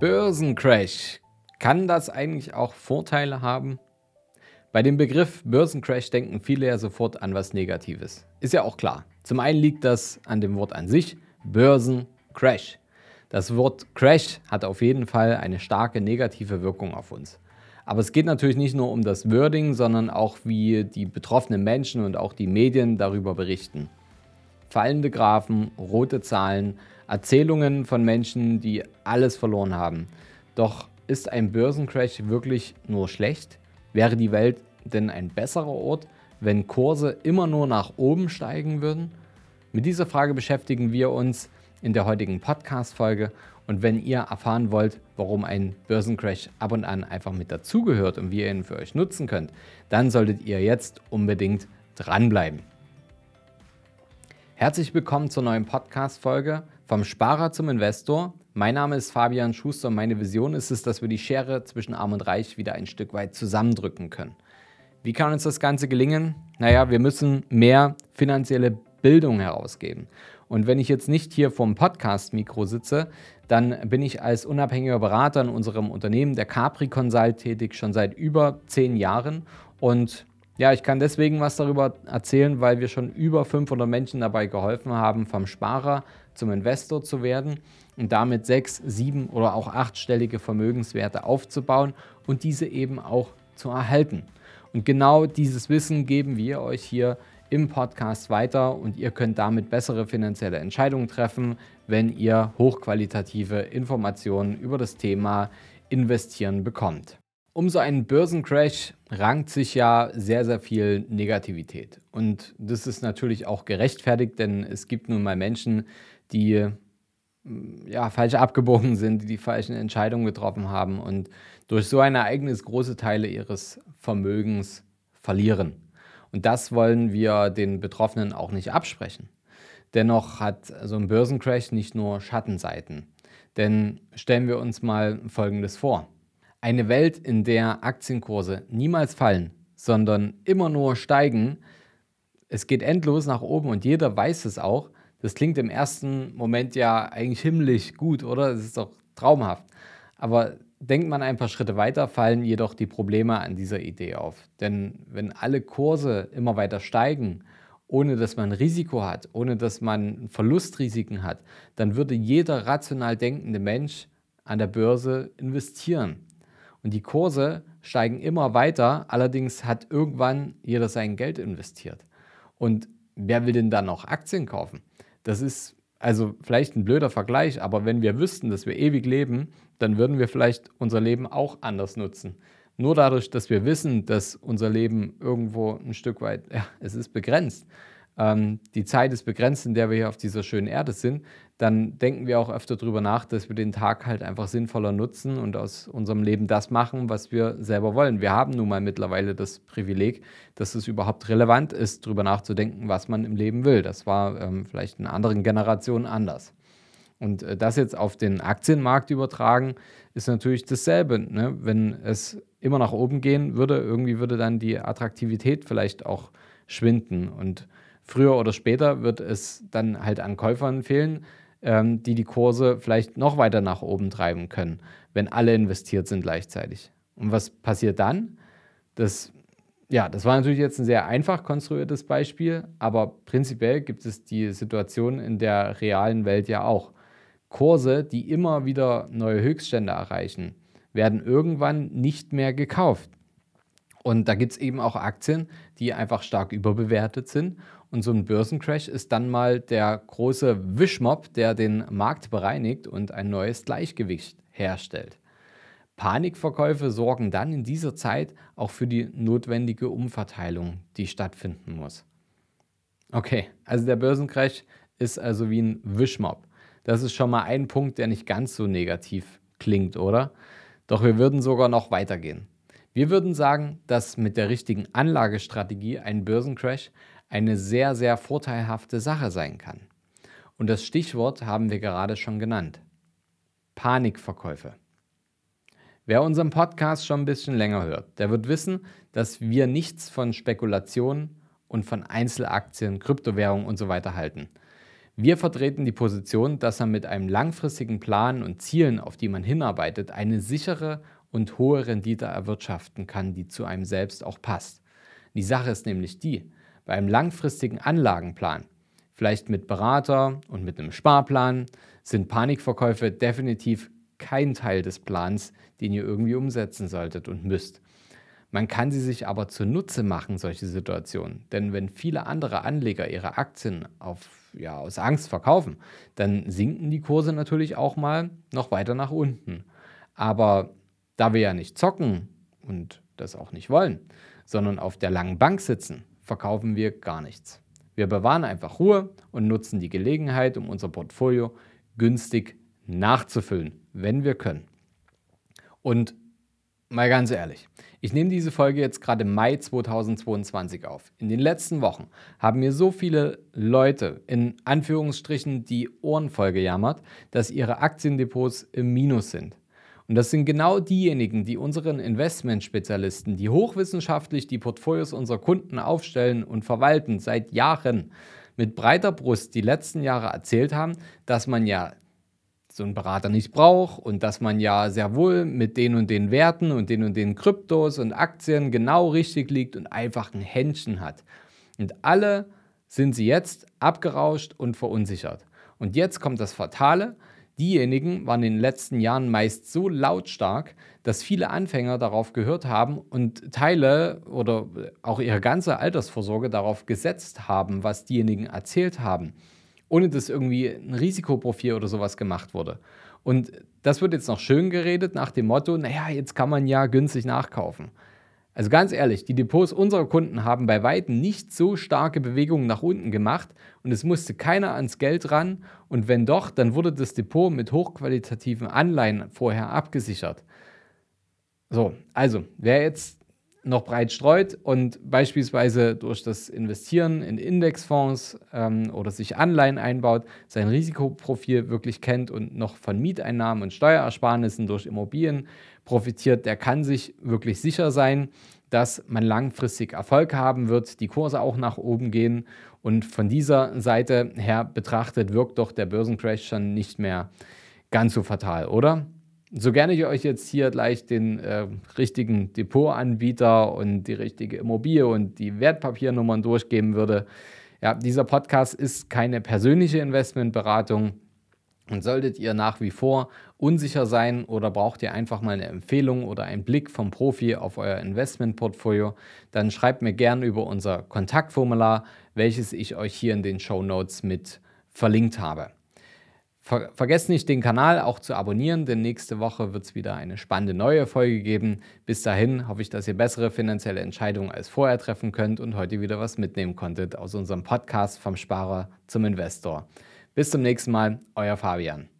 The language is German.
Börsencrash. Kann das eigentlich auch Vorteile haben? Bei dem Begriff Börsencrash denken viele ja sofort an was Negatives. Ist ja auch klar. Zum einen liegt das an dem Wort an sich, Börsencrash. Das Wort Crash hat auf jeden Fall eine starke negative Wirkung auf uns. Aber es geht natürlich nicht nur um das Wording, sondern auch wie die betroffenen Menschen und auch die Medien darüber berichten. Fallende Graphen, rote Zahlen, Erzählungen von Menschen, die alles verloren haben. Doch ist ein Börsencrash wirklich nur schlecht? Wäre die Welt denn ein besserer Ort, wenn Kurse immer nur nach oben steigen würden? Mit dieser Frage beschäftigen wir uns in der heutigen Podcast-Folge. Und wenn ihr erfahren wollt, warum ein Börsencrash ab und an einfach mit dazugehört und wie ihr ihn für euch nutzen könnt, dann solltet ihr jetzt unbedingt dranbleiben. Herzlich willkommen zur neuen Podcast-Folge vom Sparer zum Investor. Mein Name ist Fabian Schuster und meine Vision ist es, dass wir die Schere zwischen Arm und Reich wieder ein Stück weit zusammendrücken können. Wie kann uns das Ganze gelingen? Naja, wir müssen mehr finanzielle Bildung herausgeben. Und wenn ich jetzt nicht hier vom Podcast-Mikro sitze, dann bin ich als unabhängiger Berater in unserem Unternehmen, der Capri Consult, tätig, schon seit über zehn Jahren. Und ja, ich kann deswegen was darüber erzählen, weil wir schon über 500 Menschen dabei geholfen haben, vom Sparer zum Investor zu werden und damit sechs, sieben oder auch achtstellige Vermögenswerte aufzubauen und diese eben auch zu erhalten. Und genau dieses Wissen geben wir euch hier im Podcast weiter und ihr könnt damit bessere finanzielle Entscheidungen treffen, wenn ihr hochqualitative Informationen über das Thema Investieren bekommt. Um so einen Börsencrash rankt sich ja sehr, sehr viel Negativität. Und das ist natürlich auch gerechtfertigt, denn es gibt nun mal Menschen, die mm, ja, falsch abgebogen sind, die die falschen Entscheidungen getroffen haben und durch so ein Ereignis große Teile ihres Vermögens verlieren. Und das wollen wir den Betroffenen auch nicht absprechen. Dennoch hat so ein Börsencrash nicht nur Schattenseiten. Denn stellen wir uns mal Folgendes vor. Eine Welt, in der Aktienkurse niemals fallen, sondern immer nur steigen, es geht endlos nach oben und jeder weiß es auch. Das klingt im ersten Moment ja eigentlich himmlisch gut, oder? Es ist doch traumhaft. Aber denkt man ein paar Schritte weiter, fallen jedoch die Probleme an dieser Idee auf. Denn wenn alle Kurse immer weiter steigen, ohne dass man Risiko hat, ohne dass man Verlustrisiken hat, dann würde jeder rational denkende Mensch an der Börse investieren. Und die Kurse steigen immer weiter, allerdings hat irgendwann jeder sein Geld investiert. Und wer will denn dann noch Aktien kaufen? Das ist also vielleicht ein blöder Vergleich, aber wenn wir wüssten, dass wir ewig leben, dann würden wir vielleicht unser Leben auch anders nutzen. Nur dadurch, dass wir wissen, dass unser Leben irgendwo ein Stück weit, ja, es ist begrenzt. Ähm, die Zeit ist begrenzt, in der wir hier auf dieser schönen Erde sind, dann denken wir auch öfter darüber nach, dass wir den Tag halt einfach sinnvoller nutzen und aus unserem Leben das machen, was wir selber wollen. Wir haben nun mal mittlerweile das Privileg, dass es überhaupt relevant ist, darüber nachzudenken, was man im Leben will. Das war ähm, vielleicht in anderen Generationen anders. Und äh, das jetzt auf den Aktienmarkt übertragen, ist natürlich dasselbe. Ne? Wenn es immer nach oben gehen würde, irgendwie würde dann die Attraktivität vielleicht auch schwinden. Und früher oder später wird es dann halt an Käufern fehlen, ähm, die die Kurse vielleicht noch weiter nach oben treiben können, wenn alle investiert sind gleichzeitig. Und was passiert dann? Das, ja, das war natürlich jetzt ein sehr einfach konstruiertes Beispiel, aber prinzipiell gibt es die Situation in der realen Welt ja auch. Kurse, die immer wieder neue Höchststände erreichen, werden irgendwann nicht mehr gekauft. Und da gibt es eben auch Aktien, die einfach stark überbewertet sind. Und so ein Börsencrash ist dann mal der große Wischmob, der den Markt bereinigt und ein neues Gleichgewicht herstellt. Panikverkäufe sorgen dann in dieser Zeit auch für die notwendige Umverteilung, die stattfinden muss. Okay, also der Börsencrash ist also wie ein Wischmob. Das ist schon mal ein Punkt, der nicht ganz so negativ klingt, oder? Doch wir würden sogar noch weitergehen. Wir würden sagen, dass mit der richtigen Anlagestrategie ein Börsencrash eine sehr, sehr vorteilhafte Sache sein kann. Und das Stichwort haben wir gerade schon genannt. Panikverkäufe. Wer unseren Podcast schon ein bisschen länger hört, der wird wissen, dass wir nichts von Spekulationen und von Einzelaktien, Kryptowährungen und so weiter halten. Wir vertreten die Position, dass man mit einem langfristigen Plan und Zielen, auf die man hinarbeitet, eine sichere und hohe Rendite erwirtschaften kann, die zu einem selbst auch passt. Die Sache ist nämlich die, bei einem langfristigen Anlagenplan, vielleicht mit Berater und mit einem Sparplan, sind Panikverkäufe definitiv kein Teil des Plans, den ihr irgendwie umsetzen solltet und müsst. Man kann sie sich aber zunutze machen, solche Situationen. Denn wenn viele andere Anleger ihre Aktien auf, ja, aus Angst verkaufen, dann sinken die Kurse natürlich auch mal noch weiter nach unten. Aber da wir ja nicht zocken und das auch nicht wollen, sondern auf der langen Bank sitzen, verkaufen wir gar nichts. Wir bewahren einfach Ruhe und nutzen die Gelegenheit, um unser Portfolio günstig nachzufüllen, wenn wir können. Und mal ganz ehrlich, ich nehme diese Folge jetzt gerade im Mai 2022 auf. In den letzten Wochen haben mir so viele Leute in Anführungsstrichen die Ohren voll gejammert, dass ihre Aktiendepots im Minus sind. Und das sind genau diejenigen, die unseren Investmentspezialisten, die hochwissenschaftlich die Portfolios unserer Kunden aufstellen und verwalten seit Jahren, mit breiter Brust die letzten Jahre erzählt haben, dass man ja so einen Berater nicht braucht und dass man ja sehr wohl mit den und den Werten und den und den Kryptos und Aktien genau richtig liegt und einfach ein Händchen hat. Und alle sind sie jetzt abgerauscht und verunsichert. Und jetzt kommt das Fatale. Diejenigen waren in den letzten Jahren meist so lautstark, dass viele Anfänger darauf gehört haben und Teile oder auch ihre ganze Altersvorsorge darauf gesetzt haben, was diejenigen erzählt haben ohne dass irgendwie ein Risikoprofil oder sowas gemacht wurde. Und das wird jetzt noch schön geredet nach dem Motto, naja, jetzt kann man ja günstig nachkaufen. Also ganz ehrlich, die Depots unserer Kunden haben bei weitem nicht so starke Bewegungen nach unten gemacht und es musste keiner ans Geld ran und wenn doch, dann wurde das Depot mit hochqualitativen Anleihen vorher abgesichert. So, also wer jetzt noch breit streut und beispielsweise durch das Investieren in Indexfonds ähm, oder sich Anleihen einbaut, sein Risikoprofil wirklich kennt und noch von Mieteinnahmen und Steuerersparnissen durch Immobilien profitiert, der kann sich wirklich sicher sein, dass man langfristig Erfolg haben wird, die Kurse auch nach oben gehen und von dieser Seite her betrachtet wirkt doch der Börsencrash schon nicht mehr ganz so fatal, oder? So gerne ich euch jetzt hier gleich den äh, richtigen Depotanbieter und die richtige Immobilie und die Wertpapiernummern durchgeben würde, ja, dieser Podcast ist keine persönliche Investmentberatung. Und solltet ihr nach wie vor unsicher sein oder braucht ihr einfach mal eine Empfehlung oder einen Blick vom Profi auf euer Investmentportfolio, dann schreibt mir gerne über unser Kontaktformular, welches ich euch hier in den Show Notes mit verlinkt habe. Ver vergesst nicht, den Kanal auch zu abonnieren, denn nächste Woche wird es wieder eine spannende neue Folge geben. Bis dahin hoffe ich, dass ihr bessere finanzielle Entscheidungen als vorher treffen könnt und heute wieder was mitnehmen konntet aus unserem Podcast vom Sparer zum Investor. Bis zum nächsten Mal, euer Fabian.